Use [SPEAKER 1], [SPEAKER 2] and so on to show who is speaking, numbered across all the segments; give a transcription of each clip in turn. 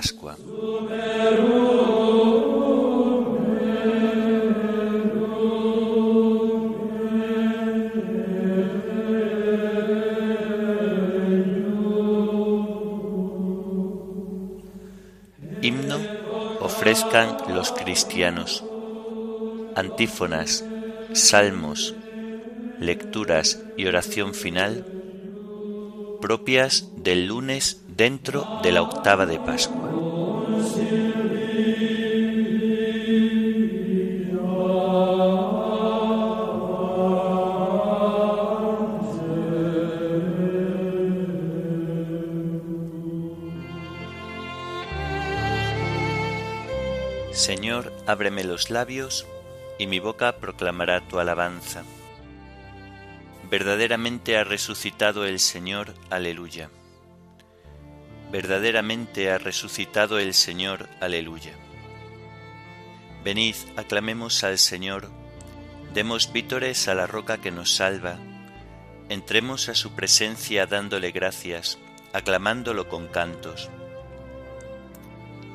[SPEAKER 1] Pascua. Himno ofrezcan los cristianos. Antífonas, salmos, lecturas y oración final propias del lunes dentro de la octava de Pascua. Ábreme los labios, y mi boca proclamará tu alabanza. Verdaderamente ha resucitado el Señor, aleluya. Verdaderamente ha resucitado el Señor, aleluya. Venid, aclamemos al Señor, demos vítores a la roca que nos salva, entremos a su presencia dándole gracias, aclamándolo con cantos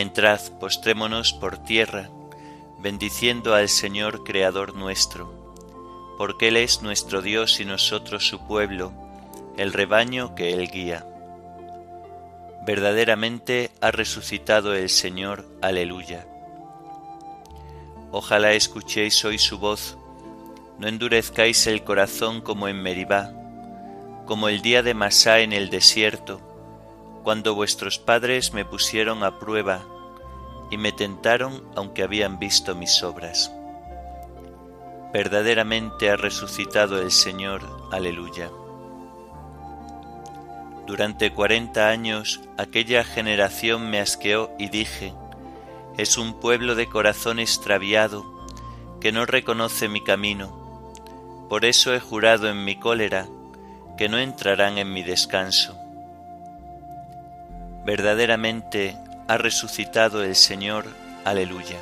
[SPEAKER 1] Entrad, postrémonos por tierra, bendiciendo al Señor Creador nuestro, porque Él es nuestro Dios y nosotros su pueblo, el rebaño que Él guía. Verdaderamente ha resucitado el Señor, aleluya. Ojalá escuchéis hoy su voz, no endurezcáis el corazón como en Meribá, como el día de Masá en el desierto, cuando vuestros padres me pusieron a prueba y me tentaron aunque habían visto mis obras. Verdaderamente ha resucitado el Señor, aleluya. Durante cuarenta años aquella generación me asqueó y dije, es un pueblo de corazón extraviado que no reconoce mi camino. Por eso he jurado en mi cólera que no entrarán en mi descanso. Verdaderamente ha resucitado el Señor, aleluya.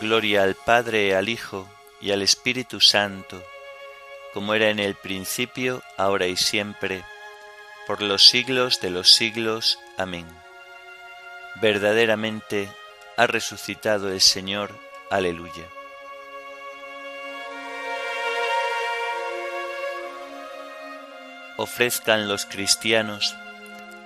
[SPEAKER 1] Gloria al Padre, al Hijo y al Espíritu Santo, como era en el principio, ahora y siempre, por los siglos de los siglos. Amén. Verdaderamente ha resucitado el Señor, aleluya. Ofrezcan los cristianos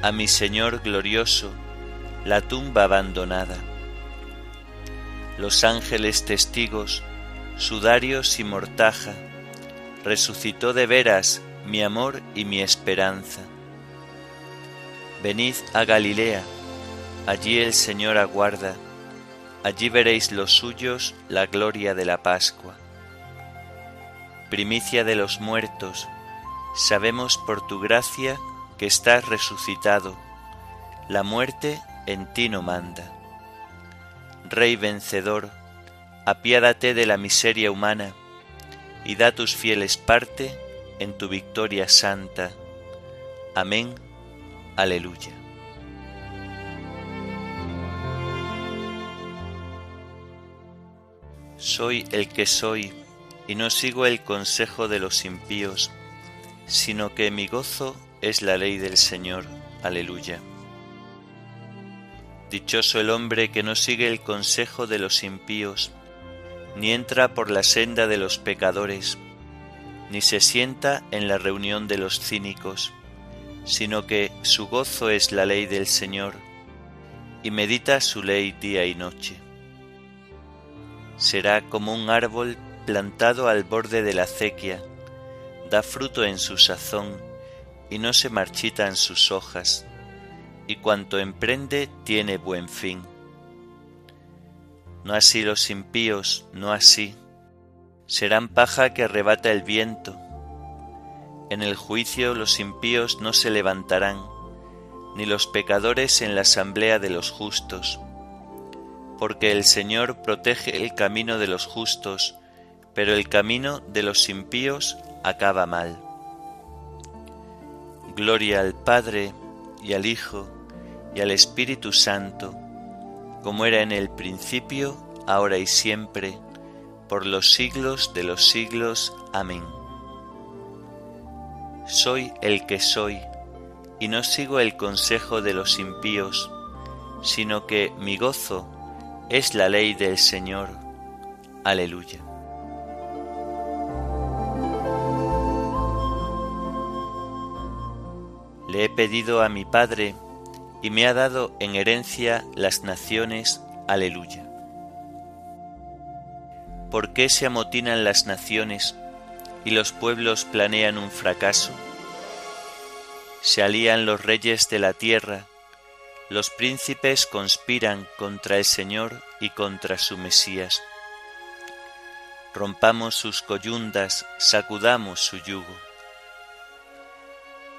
[SPEAKER 1] A mi Señor glorioso la tumba abandonada. Los ángeles testigos, sudarios y mortaja, resucitó de veras mi amor y mi esperanza. Venid a Galilea, allí el Señor aguarda, allí veréis los suyos la gloria de la Pascua. Primicia de los muertos, sabemos por tu gracia que estás resucitado, la muerte en ti no manda. Rey vencedor, apiádate de la miseria humana y da tus fieles parte en tu victoria santa. Amén. Aleluya. Soy el que soy y no sigo el consejo de los impíos, sino que mi gozo es la ley del Señor. Aleluya. Dichoso el hombre que no sigue el consejo de los impíos, ni entra por la senda de los pecadores, ni se sienta en la reunión de los cínicos, sino que su gozo es la ley del Señor, y medita su ley día y noche. Será como un árbol plantado al borde de la acequia, da fruto en su sazón, y no se marchitan sus hojas, y cuanto emprende tiene buen fin. No así los impíos, no así serán paja que arrebata el viento. En el juicio los impíos no se levantarán, ni los pecadores en la asamblea de los justos, porque el Señor protege el camino de los justos, pero el camino de los impíos acaba mal. Gloria al Padre y al Hijo y al Espíritu Santo, como era en el principio, ahora y siempre, por los siglos de los siglos. Amén. Soy el que soy, y no sigo el consejo de los impíos, sino que mi gozo es la ley del Señor. Aleluya. He pedido a mi Padre, y me ha dado en herencia las naciones. Aleluya. ¿Por qué se amotinan las naciones y los pueblos planean un fracaso? Se alían los reyes de la tierra, los príncipes conspiran contra el Señor y contra su Mesías. Rompamos sus coyundas, sacudamos su yugo.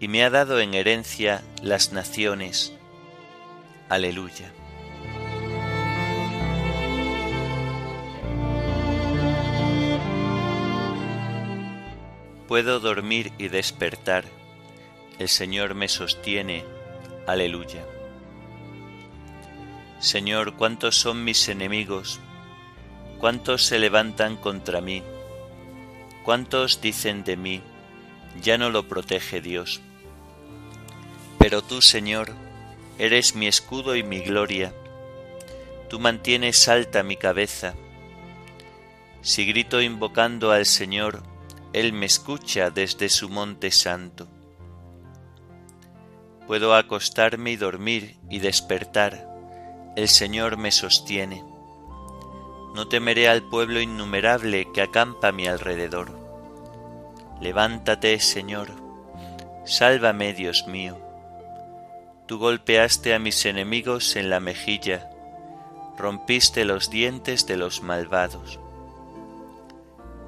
[SPEAKER 1] y me ha dado en herencia las naciones. Aleluya. Puedo dormir y despertar. El Señor me sostiene. Aleluya. Señor, cuántos son mis enemigos, cuántos se levantan contra mí, cuántos dicen de mí, ya no lo protege Dios. Pero tú, Señor, eres mi escudo y mi gloria, tú mantienes alta mi cabeza. Si grito invocando al Señor, él me escucha desde su monte santo. Puedo acostarme y dormir y despertar. El Señor me sostiene. No temeré al pueblo innumerable que acampa a mi alrededor. Levántate, Señor. Sálvame, Dios mío. Tú golpeaste a mis enemigos en la mejilla, rompiste los dientes de los malvados.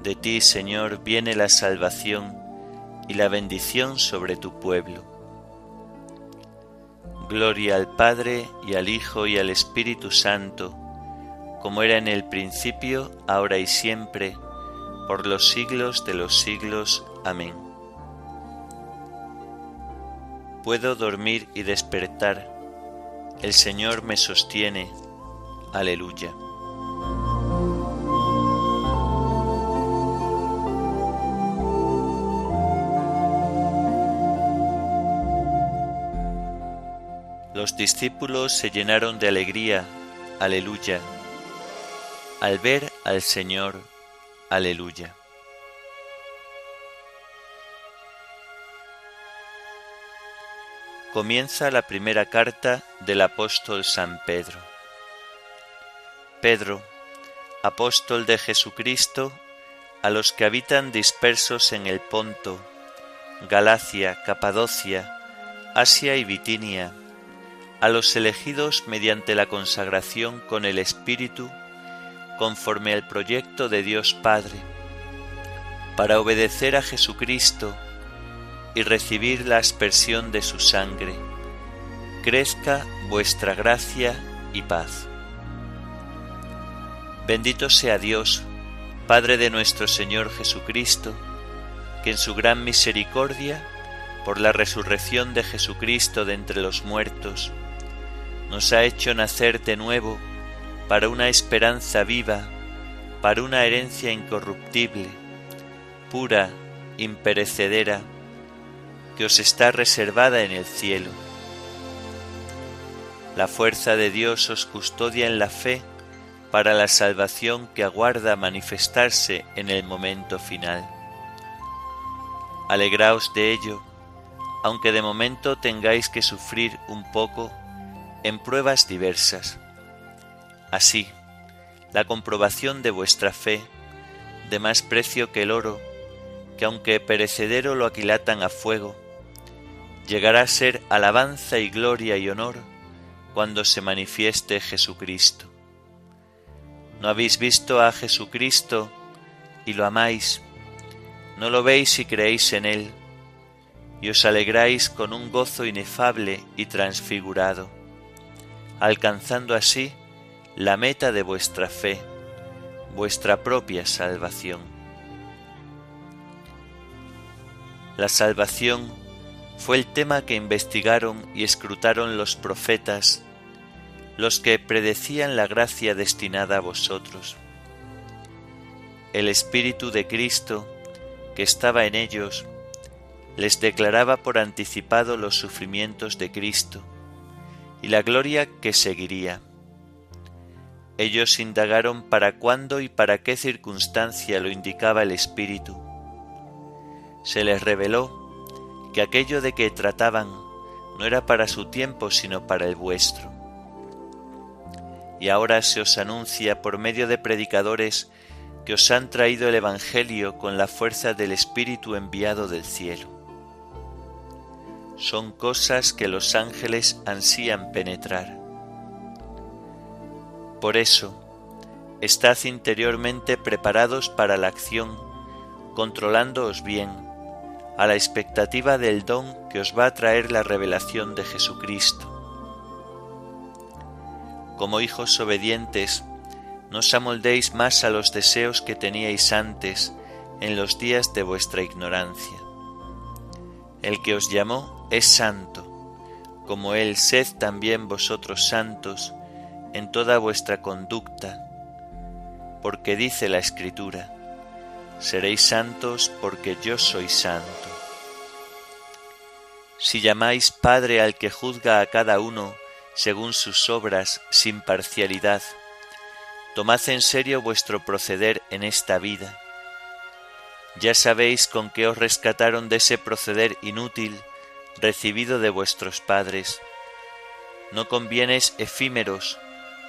[SPEAKER 1] De ti, Señor, viene la salvación y la bendición sobre tu pueblo. Gloria al Padre y al Hijo y al Espíritu Santo, como era en el principio, ahora y siempre, por los siglos de los siglos. Amén. Puedo dormir y despertar, el Señor me sostiene. Aleluya. Los discípulos se llenaron de alegría, aleluya, al ver al Señor aleluya. Comienza la primera carta del apóstol San Pedro. Pedro, apóstol de Jesucristo, a los que habitan dispersos en el Ponto, Galacia, Capadocia, Asia y Bitinia, a los elegidos mediante la consagración con el Espíritu, conforme al proyecto de Dios Padre, para obedecer a Jesucristo y recibir la aspersión de su sangre, crezca vuestra gracia y paz. Bendito sea Dios, Padre de nuestro Señor Jesucristo, que en su gran misericordia, por la resurrección de Jesucristo de entre los muertos, nos ha hecho nacer de nuevo para una esperanza viva, para una herencia incorruptible, pura, imperecedera, que os está reservada en el cielo. La fuerza de Dios os custodia en la fe para la salvación que aguarda manifestarse en el momento final. Alegraos de ello, aunque de momento tengáis que sufrir un poco en pruebas diversas. Así, la comprobación de vuestra fe, de más precio que el oro, que aunque perecedero lo aquilatan a fuego, llegará a ser alabanza y gloria y honor cuando se manifieste Jesucristo. ¿No habéis visto a Jesucristo y lo amáis? ¿No lo veis y creéis en Él? Y os alegráis con un gozo inefable y transfigurado alcanzando así la meta de vuestra fe, vuestra propia salvación. La salvación fue el tema que investigaron y escrutaron los profetas, los que predecían la gracia destinada a vosotros. El Espíritu de Cristo, que estaba en ellos, les declaraba por anticipado los sufrimientos de Cristo, y la gloria que seguiría. Ellos indagaron para cuándo y para qué circunstancia lo indicaba el Espíritu. Se les reveló que aquello de que trataban no era para su tiempo sino para el vuestro. Y ahora se os anuncia por medio de predicadores que os han traído el Evangelio con la fuerza del Espíritu enviado del cielo son cosas que los ángeles ansían penetrar. Por eso, estad interiormente preparados para la acción, controlándoos bien, a la expectativa del don que os va a traer la revelación de Jesucristo. Como hijos obedientes, no os amoldéis más a los deseos que teníais antes en los días de vuestra ignorancia. El que os llamó es santo, como Él sed también vosotros santos en toda vuestra conducta, porque dice la Escritura, seréis santos porque yo soy santo. Si llamáis Padre al que juzga a cada uno según sus obras sin parcialidad, tomad en serio vuestro proceder en esta vida. Ya sabéis con qué os rescataron de ese proceder inútil recibido de vuestros padres. No convienes efímeros,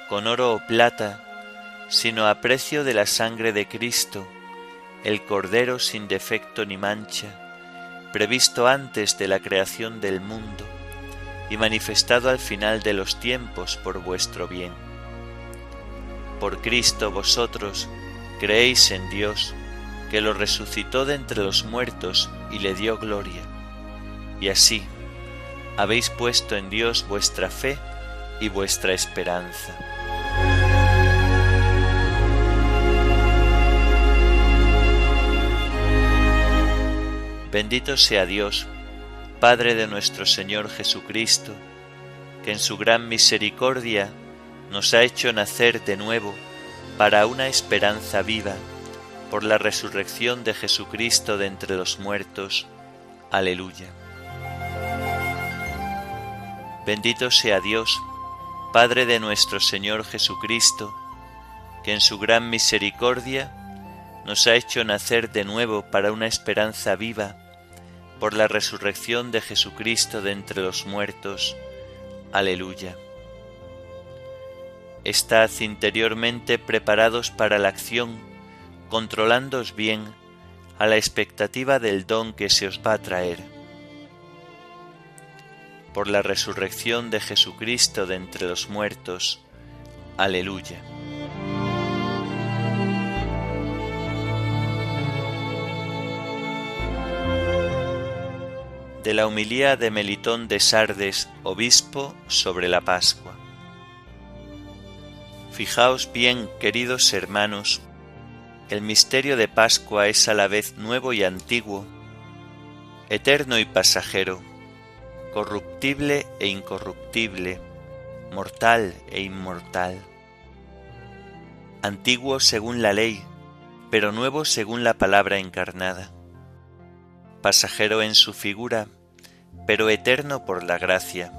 [SPEAKER 1] con oro o plata, sino a precio de la sangre de Cristo, el Cordero sin defecto ni mancha, previsto antes de la creación del mundo y manifestado al final de los tiempos por vuestro bien. Por Cristo vosotros creéis en Dios, que lo resucitó de entre los muertos y le dio gloria y así habéis puesto en Dios vuestra fe y vuestra esperanza. Bendito sea Dios, Padre de nuestro Señor Jesucristo, que en su gran misericordia nos ha hecho nacer de nuevo para una esperanza viva por la resurrección de Jesucristo de entre los muertos. Aleluya. Bendito sea Dios, Padre de nuestro Señor Jesucristo, que en su gran misericordia nos ha hecho nacer de nuevo para una esperanza viva por la resurrección de Jesucristo de entre los muertos. Aleluya. Estad interiormente preparados para la acción, controlándoos bien a la expectativa del don que se os va a traer. Por la resurrección de Jesucristo de entre los muertos. Aleluya. De la humilía de Melitón de Sardes, obispo, sobre la Pascua. Fijaos bien, queridos hermanos, el misterio de Pascua es a la vez nuevo y antiguo, eterno y pasajero, corruptible e incorruptible, mortal e inmortal. Antiguo según la ley, pero nuevo según la palabra encarnada pasajero en su figura, pero eterno por la gracia,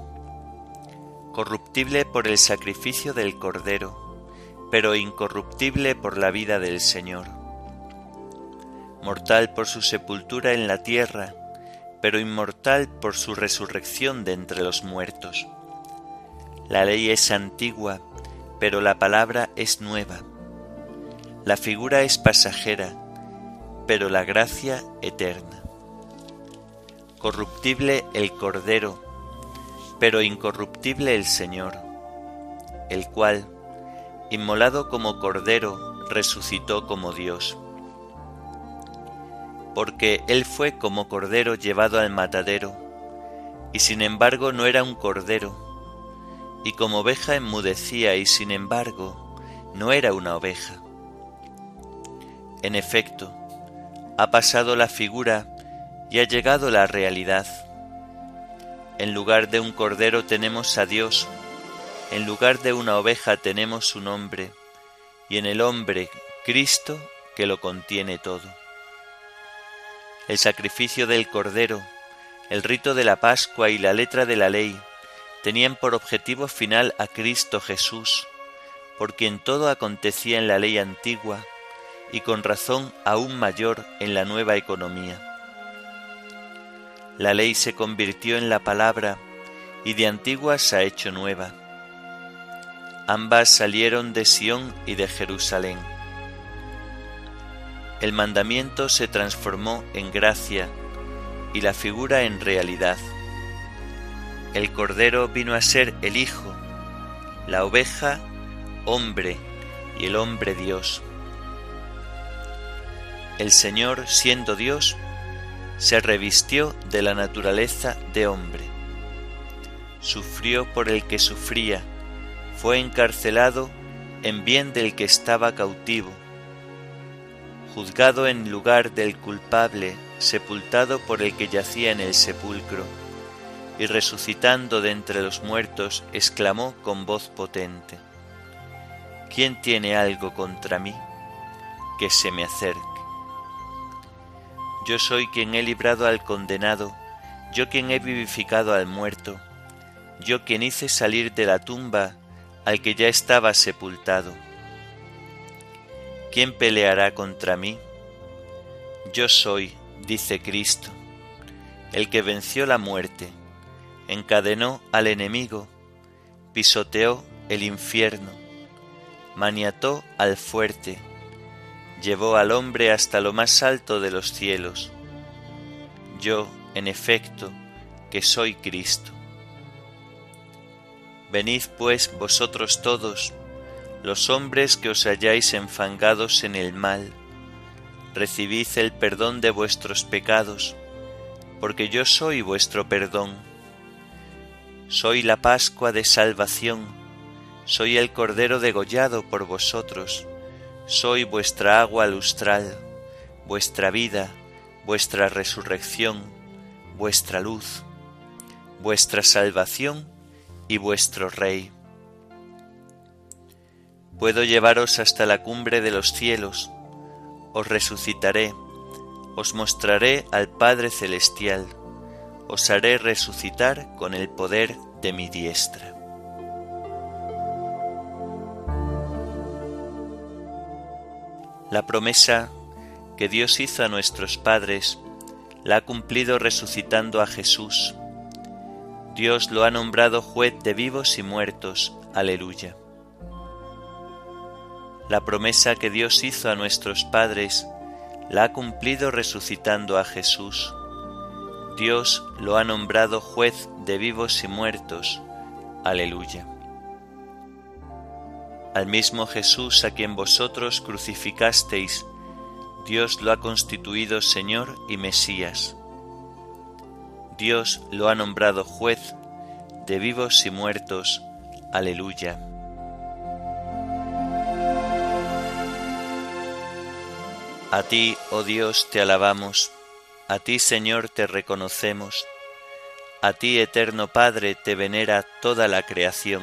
[SPEAKER 1] corruptible por el sacrificio del Cordero, pero incorruptible por la vida del Señor, mortal por su sepultura en la tierra, pero inmortal por su resurrección de entre los muertos. La ley es antigua, pero la palabra es nueva. La figura es pasajera, pero la gracia eterna corruptible el Cordero, pero incorruptible el Señor, el cual, inmolado como Cordero, resucitó como Dios. Porque Él fue como Cordero llevado al matadero, y sin embargo no era un Cordero, y como oveja enmudecía, y sin embargo no era una oveja. En efecto, ha pasado la figura y ha llegado la realidad. En lugar de un cordero tenemos a Dios, en lugar de una oveja tenemos un hombre, y en el hombre Cristo que lo contiene todo. El sacrificio del cordero, el rito de la Pascua y la letra de la ley tenían por objetivo final a Cristo Jesús, por quien todo acontecía en la ley antigua y con razón aún mayor en la nueva economía. La ley se convirtió en la palabra y de antigua se ha hecho nueva. Ambas salieron de Sión y de Jerusalén. El mandamiento se transformó en gracia y la figura en realidad. El Cordero vino a ser el Hijo, la oveja hombre y el hombre Dios. El Señor, siendo Dios, se revistió de la naturaleza de hombre. Sufrió por el que sufría, fue encarcelado en bien del que estaba cautivo, juzgado en lugar del culpable, sepultado por el que yacía en el sepulcro, y resucitando de entre los muertos, exclamó con voz potente, ¿quién tiene algo contra mí? Que se me acerque. Yo soy quien he librado al condenado, yo quien he vivificado al muerto, yo quien hice salir de la tumba al que ya estaba sepultado. ¿Quién peleará contra mí? Yo soy, dice Cristo, el que venció la muerte, encadenó al enemigo, pisoteó el infierno, maniató al fuerte, llevó al hombre hasta lo más alto de los cielos. Yo, en efecto, que soy Cristo. Venid pues vosotros todos, los hombres que os halláis enfangados en el mal, recibid el perdón de vuestros pecados, porque yo soy vuestro perdón. Soy la Pascua de salvación, soy el Cordero degollado por vosotros soy vuestra agua lustral, vuestra vida, vuestra resurrección, vuestra luz, vuestra salvación y vuestro Rey. Puedo llevaros hasta la cumbre de los cielos, os resucitaré, os mostraré al Padre Celestial, os haré resucitar con el poder de mi diestra. La promesa que Dios hizo a nuestros padres la ha cumplido resucitando a Jesús. Dios lo ha nombrado juez de vivos y muertos. Aleluya. La promesa que Dios hizo a nuestros padres la ha cumplido resucitando a Jesús. Dios lo ha nombrado juez de vivos y muertos. Aleluya. Al mismo Jesús a quien vosotros crucificasteis, Dios lo ha constituido Señor y Mesías. Dios lo ha nombrado juez de vivos y muertos. Aleluya. A ti, oh Dios, te alabamos, a ti, Señor, te reconocemos, a ti, eterno Padre, te venera toda la creación.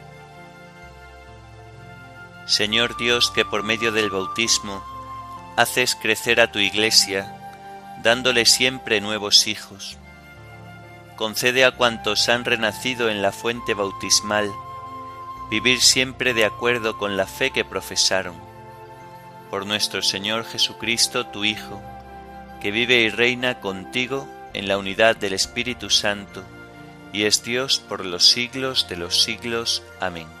[SPEAKER 1] Señor Dios que por medio del bautismo haces crecer a tu iglesia, dándole siempre nuevos hijos. Concede a cuantos han renacido en la fuente bautismal vivir siempre de acuerdo con la fe que profesaron. Por nuestro Señor Jesucristo, tu Hijo, que vive y reina contigo en la unidad del Espíritu Santo, y es Dios por los siglos de los siglos. Amén.